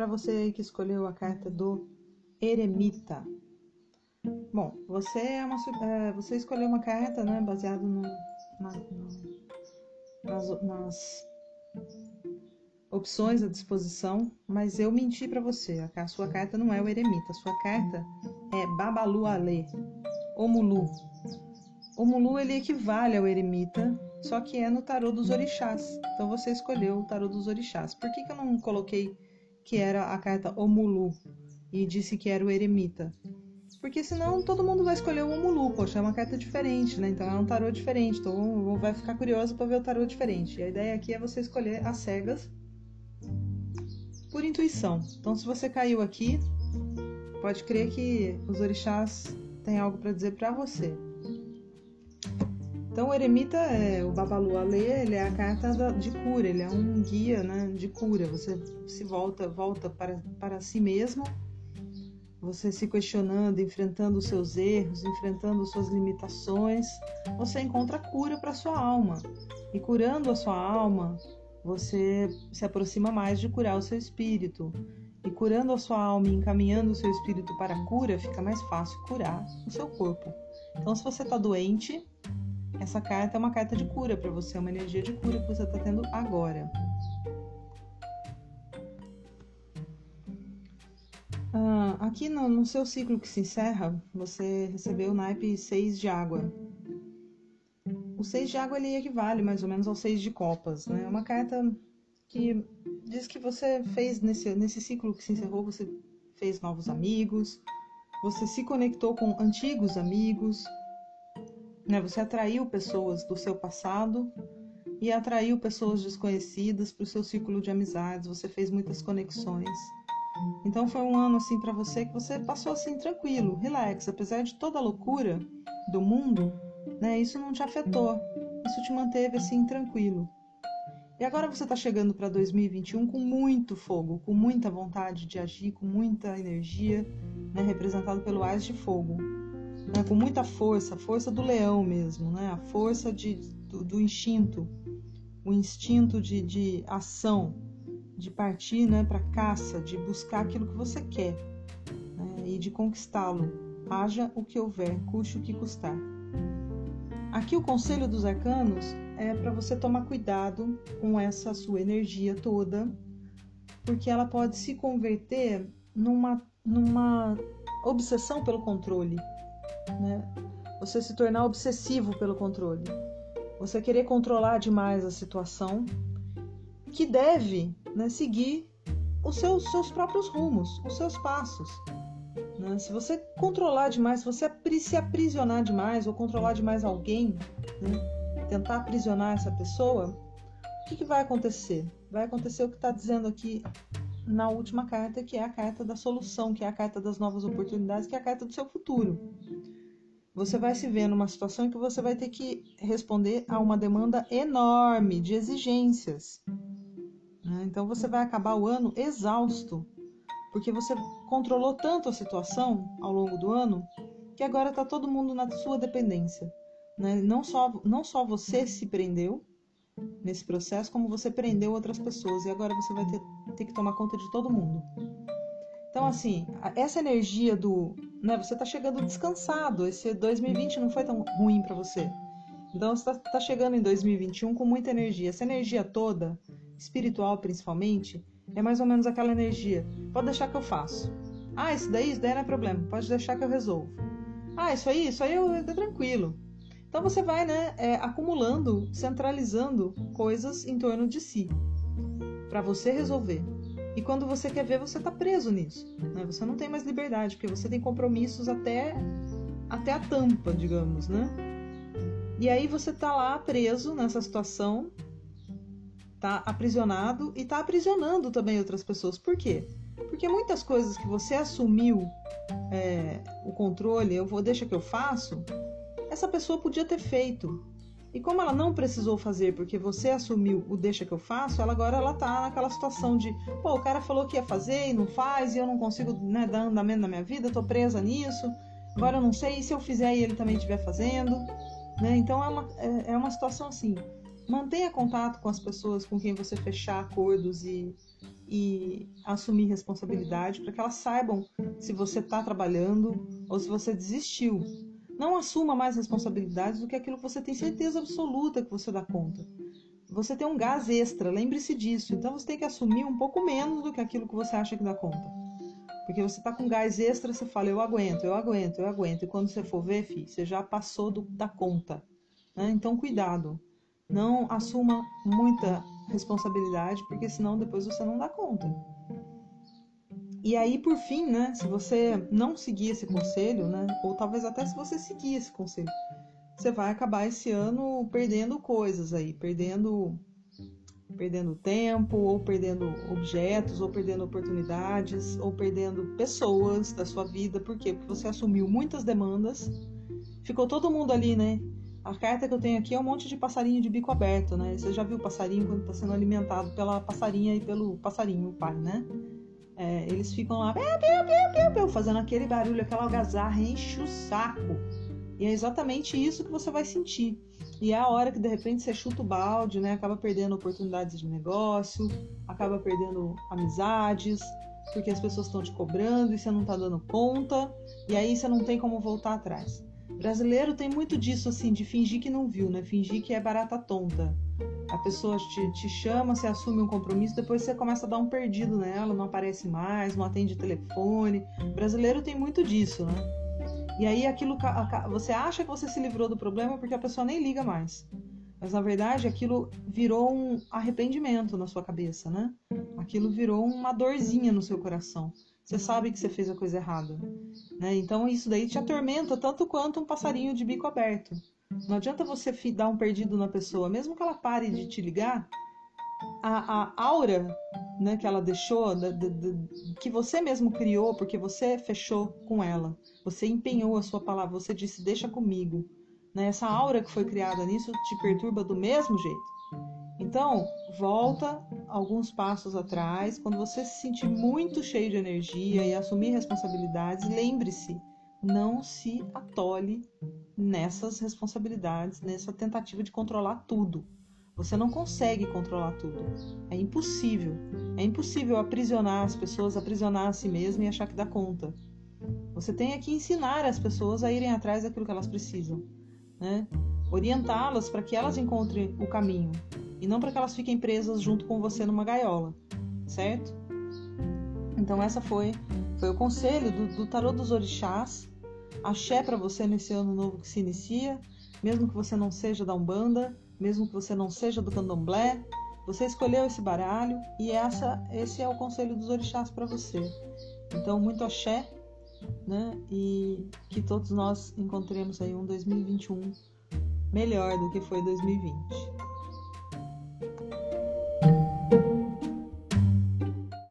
para você que escolheu a carta do Eremita. Bom, você é uma é, você escolheu uma carta, né, baseado no, na, no, nas, nas opções à disposição, mas eu menti para você. A sua carta não é o eremita, a sua carta é Babalu Ale, Omulu. Omulu ele equivale ao eremita, só que é no tarô dos orixás. Então você escolheu o tarô dos orixás. Por que, que eu não coloquei que era a carta Omulu e disse que era o eremita? Porque senão todo mundo vai escolher o Omulu, poxa, é uma carta diferente, né? Então é um tarô diferente, então vai ficar curioso para ver o tarô diferente. E a ideia aqui é você escolher as cegas por intuição. Então se você caiu aqui, pode crer que os orixás têm algo para dizer para você. Então o eremita, é, o Babalu Ale, ele é a carta de cura, ele é um guia né, de cura. Você se volta, volta para, para si mesmo você se questionando, enfrentando os seus erros, enfrentando suas limitações, você encontra cura para sua alma. E curando a sua alma, você se aproxima mais de curar o seu espírito. E curando a sua alma e encaminhando o seu espírito para a cura, fica mais fácil curar o seu corpo. Então, se você está doente, essa carta é uma carta de cura para você, é uma energia de cura que você está tendo agora. Ah, aqui no, no, seu ciclo que se encerra, você recebeu o naipe 6 de água. O 6 de água ele equivale mais ou menos ao 6 de copas. Né? É uma carta que diz que você fez nesse, nesse ciclo que se encerrou, você fez novos amigos, você se conectou com antigos amigos, né? você atraiu pessoas do seu passado e atraiu pessoas desconhecidas para o seu ciclo de amizades, você fez muitas conexões. Então foi um ano assim para você que você passou assim tranquilo, relax, apesar de toda a loucura do mundo, né? Isso não te afetou. Isso te manteve assim tranquilo. E agora você está chegando para 2021 com muito fogo, com muita vontade de agir, com muita energia, né? representado pelo Ás de Fogo, né? com muita força, a força do leão mesmo, né? a força de, do, do instinto, o instinto de, de ação, de partir né, para caça, de buscar aquilo que você quer né, e de conquistá-lo, haja o que houver, custe o que custar. Aqui o conselho dos arcanos é para você tomar cuidado com essa sua energia toda, porque ela pode se converter numa, numa obsessão pelo controle, né? Você se tornar obsessivo pelo controle. Você querer controlar demais a situação, que deve né, seguir os seus, seus próprios rumos, os seus passos. Né? Se você controlar demais, se você se aprisionar demais ou controlar demais alguém, né, tentar aprisionar essa pessoa, o que, que vai acontecer? Vai acontecer o que está dizendo aqui na última carta, que é a carta da solução, que é a carta das novas oportunidades, que é a carta do seu futuro. Você vai se ver numa situação em que você vai ter que responder a uma demanda enorme de exigências. Né? Então você vai acabar o ano exausto, porque você controlou tanto a situação ao longo do ano que agora está todo mundo na sua dependência. Né? Não, só, não só você se prendeu nesse processo, como você prendeu outras pessoas e agora você vai ter, ter que tomar conta de todo mundo. Então, assim, essa energia do. Né, você está chegando descansado. Esse 2020 não foi tão ruim para você. Então, você está tá chegando em 2021 com muita energia. Essa energia toda espiritual principalmente, é mais ou menos aquela energia. Pode deixar que eu faço. Ah, isso daí, isso daí não é problema. Pode deixar que eu resolvo. Ah, isso aí, isso aí eu, eu tranquilo. Então você vai, né, é, acumulando, centralizando coisas em torno de si para você resolver. E quando você quer ver, você está preso nisso. Né? Você não tem mais liberdade, porque você tem compromissos até, até a tampa, digamos, né? E aí você está lá preso nessa situação tá aprisionado e tá aprisionando também outras pessoas. Por quê? Porque muitas coisas que você assumiu é, o controle, eu vou, deixa que eu faço, essa pessoa podia ter feito. E como ela não precisou fazer porque você assumiu o deixa que eu faço, ela agora ela tá naquela situação de, pô, o cara falou que ia fazer e não faz, e eu não consigo né, dar andamento na minha vida, tô presa nisso. Agora eu não sei, e se eu fizer e ele também estiver fazendo, né? Então é uma, é, é uma situação assim. Mantenha contato com as pessoas com quem você fechar acordos e, e assumir responsabilidade para que elas saibam se você está trabalhando ou se você desistiu. Não assuma mais responsabilidades do que aquilo que você tem certeza absoluta que você dá conta. Você tem um gás extra, lembre-se disso. Então você tem que assumir um pouco menos do que aquilo que você acha que dá conta. Porque você está com gás extra, você fala, eu aguento, eu aguento, eu aguento. E quando você for ver, filho, você já passou do, da conta. Né? Então, cuidado. Não assuma muita responsabilidade, porque senão depois você não dá conta. E aí, por fim, né, se você não seguir esse conselho, né, ou talvez até se você seguir esse conselho, você vai acabar esse ano perdendo coisas aí, perdendo perdendo tempo, ou perdendo objetos, ou perdendo oportunidades, ou perdendo pessoas da sua vida. Por quê? Porque você assumiu muitas demandas. Ficou todo mundo ali, né? A carta que eu tenho aqui é um monte de passarinho de bico aberto, né? Você já viu o passarinho quando está sendo alimentado pela passarinha e pelo passarinho, pai, né? É, eles ficam lá piu, piu, piu, fazendo aquele barulho, aquela algazarra, enche o saco. E é exatamente isso que você vai sentir. E é a hora que de repente você chuta o balde, né? Acaba perdendo oportunidades de negócio, acaba perdendo amizades, porque as pessoas estão te cobrando e você não está dando conta, e aí você não tem como voltar atrás. Brasileiro tem muito disso, assim, de fingir que não viu, né? Fingir que é barata tonta. A pessoa te, te chama, você assume um compromisso, depois você começa a dar um perdido nela, não aparece mais, não atende telefone. Brasileiro tem muito disso, né? E aí aquilo você acha que você se livrou do problema porque a pessoa nem liga mais. Mas na verdade aquilo virou um arrependimento na sua cabeça, né? Aquilo virou uma dorzinha no seu coração. Você sabe que você fez a coisa errada. Né? Então isso daí te atormenta tanto quanto um passarinho de bico aberto. Não adianta você dar um perdido na pessoa, mesmo que ela pare de te ligar, a, a aura né, que ela deixou, da, da, da, que você mesmo criou, porque você fechou com ela, você empenhou a sua palavra, você disse, deixa comigo. Né? Essa aura que foi criada nisso te perturba do mesmo jeito. Então, volta alguns passos atrás, quando você se sentir muito cheio de energia e assumir responsabilidades, lembre-se, não se atole nessas responsabilidades, nessa tentativa de controlar tudo. Você não consegue controlar tudo. É impossível. É impossível aprisionar as pessoas, aprisionar a si mesmo e achar que dá conta. Você tem que ensinar as pessoas a irem atrás daquilo que elas precisam, né? Orientá-las para que elas encontrem o caminho e não para que elas fiquem presas junto com você numa gaiola, certo? Então essa foi foi o conselho do, do tarô dos orixás. Axé para você nesse ano novo que se inicia, mesmo que você não seja da Umbanda, mesmo que você não seja do Candomblé, você escolheu esse baralho e essa esse é o conselho dos orixás para você. Então muito axé, né? E que todos nós encontremos aí um 2021 melhor do que foi 2020.